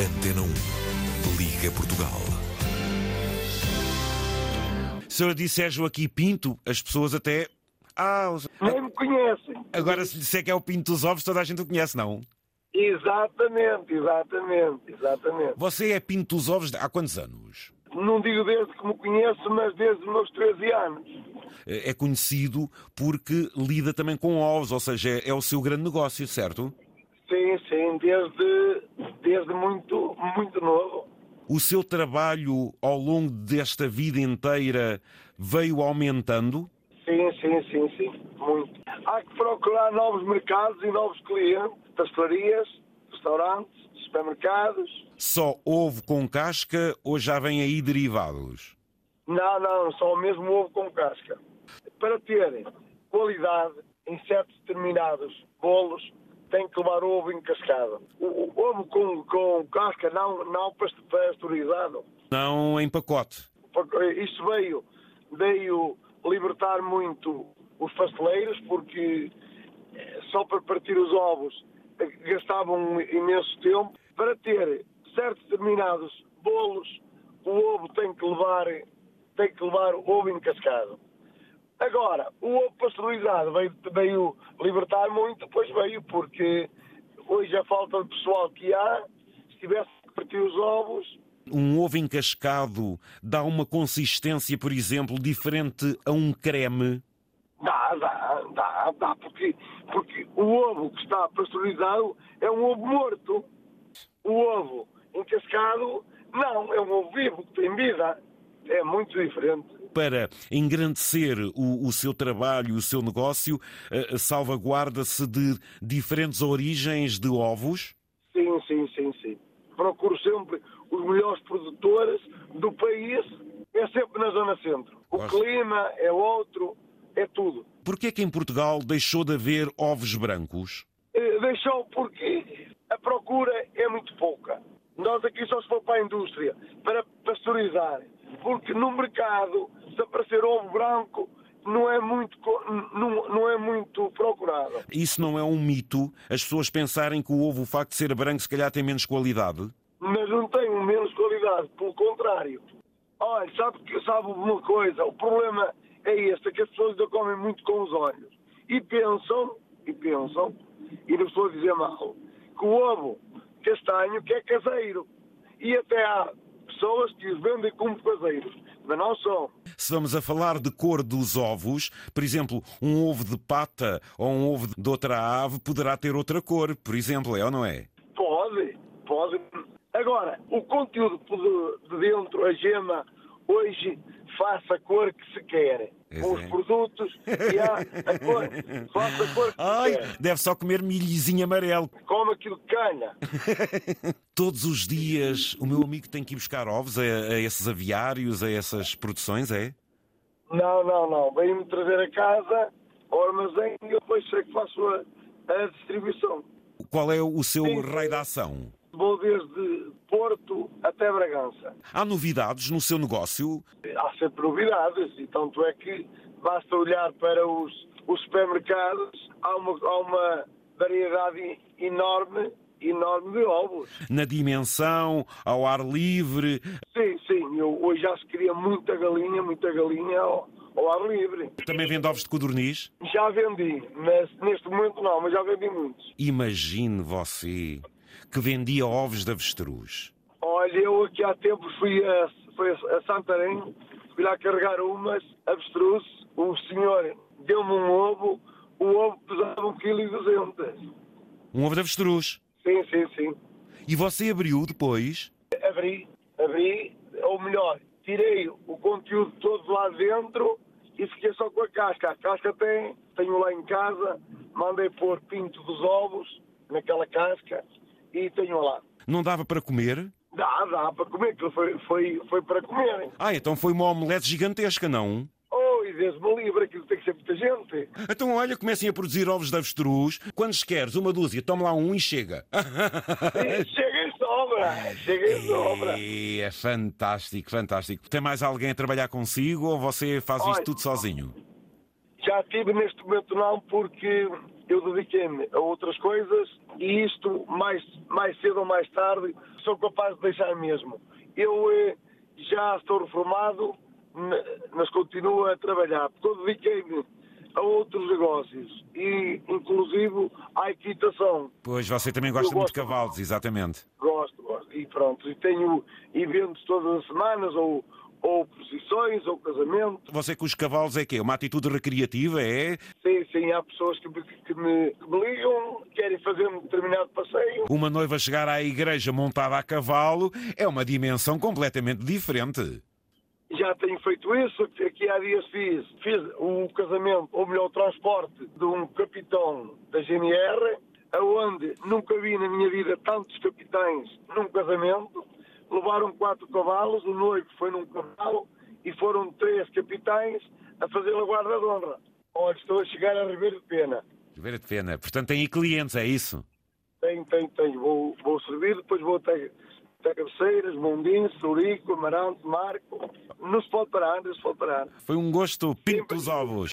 Antena 1. Liga Portugal. Se eu disser Joaquim Pinto, as pessoas até. Ah, Nem me conhecem. agora se disser que é o Pinto dos Ovos, toda a gente o conhece, não? Exatamente, exatamente, exatamente. Você é Pinto dos Ovos há quantos anos? Não digo desde que me conheço, mas desde os meus 13 anos. É conhecido porque lida também com ovos, ou seja, é o seu grande negócio, certo? Sim, sim, desde, desde muito, muito novo. O seu trabalho ao longo desta vida inteira veio aumentando? Sim, sim, sim, sim, muito. Há que procurar novos mercados e novos clientes, pastelarias, restaurantes, supermercados. Só ovo com casca ou já vem aí derivados? Não, não, só o mesmo ovo com casca. Para terem qualidade em certos determinados bolos, tem que levar ovo encascado. O, o ovo com, com casca não, não pasteurizado. Não em pacote. Isso veio, veio libertar muito os pasteleiros, porque eh, só para partir os ovos eh, gastavam um imenso tempo. Para ter certos determinados bolos, o ovo tem que levar, tem que levar ovo encascado. Agora, o ovo pasteurizado veio, veio libertar muito, pois veio, porque hoje a falta de pessoal que há, se tivesse que partir os ovos, Um ovo encascado dá uma consistência, por exemplo, diferente a um creme? dá, dá, dá, dá, porque, porque o ovo que está pasteurizado é um ovo morto. O ovo encascado, não, é um ovo vivo, que tem vida. É muito diferente. Para engrandecer o, o seu trabalho, o seu negócio, eh, salvaguarda-se de diferentes origens de ovos? Sim, sim, sim, sim. Procuro sempre os melhores produtores do país, é sempre na zona centro. O Gosto. clima é outro, é tudo. Porquê que em Portugal deixou de haver ovos brancos? Eh, Deixou porque a procura é muito pouca. Nós aqui só se for para a indústria, para pasteurizar. Porque no mercado, se aparecer ovo branco, não é muito, não, não é muito procurado. Isso não é um mito? As pessoas pensarem que o ovo, o facto de ser branco, se calhar tem menos qualidade? Mas não tem menos qualidade, pelo contrário. Olha, sabe, sabe uma coisa? O problema é este, é que as pessoas ainda comem muito com os olhos. E pensam, e pensam, e não estou a dizer mal, que o ovo castanho que é caseiro. E até há pessoas que os vendem como caseiros, mas não são. Se vamos a falar de cor dos ovos, por exemplo, um ovo de pata ou um ovo de outra ave poderá ter outra cor, por exemplo, é ou não é? Pode, pode. Agora, o conteúdo de de dentro, a gema, hoje faça a cor que se quer. Com é. os produtos e há a cor, faça a cor que Ai, se quer. deve só comer milhozinho amarelo. Come aquilo que canha. Todos os dias o meu amigo tem que ir buscar ovos a, a esses aviários, a essas produções, é? Não, não, não. Vem-me trazer a casa, ao armazém e eu depois sei que faço a, a distribuição. Qual é o seu Sim. raio de ação? Vou desde até Bragança. Há novidades no seu negócio? Há sempre novidades e tanto é que basta olhar para os, os supermercados, há uma, há uma variedade enorme, enorme de ovos. Na dimensão, ao ar livre? Sim, sim, eu hoje já se cria muita galinha, muita galinha ao, ao ar livre. Também vende ovos de codorniz? Já vendi, mas neste momento não, mas já vendi muitos. Imagine você que vendia ovos de avestruz. Olha, eu aqui há tempos fui a, fui a Santarém, fui lá carregar umas, avestruz, o senhor deu-me um ovo, o ovo pesava 1,2 kg. Um ovo de avestruz. Sim, sim, sim. E você abriu depois? Abri, abri, ou melhor, tirei o conteúdo todo lá dentro e fiquei só com a casca. A casca tem, tenho lá em casa, mandei pôr pinto dos ovos naquela casca e tenho lá. Não dava para comer? Dá, dá para comer, aquilo foi, foi, foi para comerem. Ah, então foi uma omelete gigantesca, não? Oh, e Deus-me livre, aquilo tem que ser muita gente. Então, olha, comecem a produzir ovos de avestruz. Quantos queres? Uma dúzia. Toma lá um e chega. Chega em sobra, chega em sobra. Ei, é fantástico, fantástico. Tem mais alguém a trabalhar consigo ou você faz isto Olha. tudo sozinho? Já tive neste momento não, porque eu dediquei-me a outras coisas e isto, mais, mais cedo ou mais tarde, sou capaz de deixar mesmo. Eu eh, já estou reformado, mas continuo a trabalhar, porque eu dediquei-me a outros negócios e, inclusive, à equitação. Pois, você também gosta muito de cavalos, exatamente. Gosto, gosto. E pronto, e tenho eventos todas as semanas, ou ou posições, ou casamento. Você com os cavalos é quê? Uma atitude recreativa, é? Sim, sim, há pessoas que me, que me, que me ligam, querem fazer um determinado passeio. Uma noiva chegar à igreja montada a cavalo é uma dimensão completamente diferente. Já tenho feito isso, aqui há dias fiz, fiz o casamento, ou melhor, o transporte de um capitão da GNR, aonde nunca vi na minha vida tantos capitães num casamento levaram quatro cavalos, o noivo foi num cavalo e foram três capitães a fazer a guarda de honra. Olha, estou a chegar a Ribeiro de Pena. Ribeiro de Pena. Portanto, tem aí clientes, é isso? Tenho, tenho, tenho. Vou, vou servir, depois vou até, até Cabeceiras, Mondinho, Surico, Amarante, Marco. Não se pode parar, não se pode parar. Foi um gosto pinto dos ovos.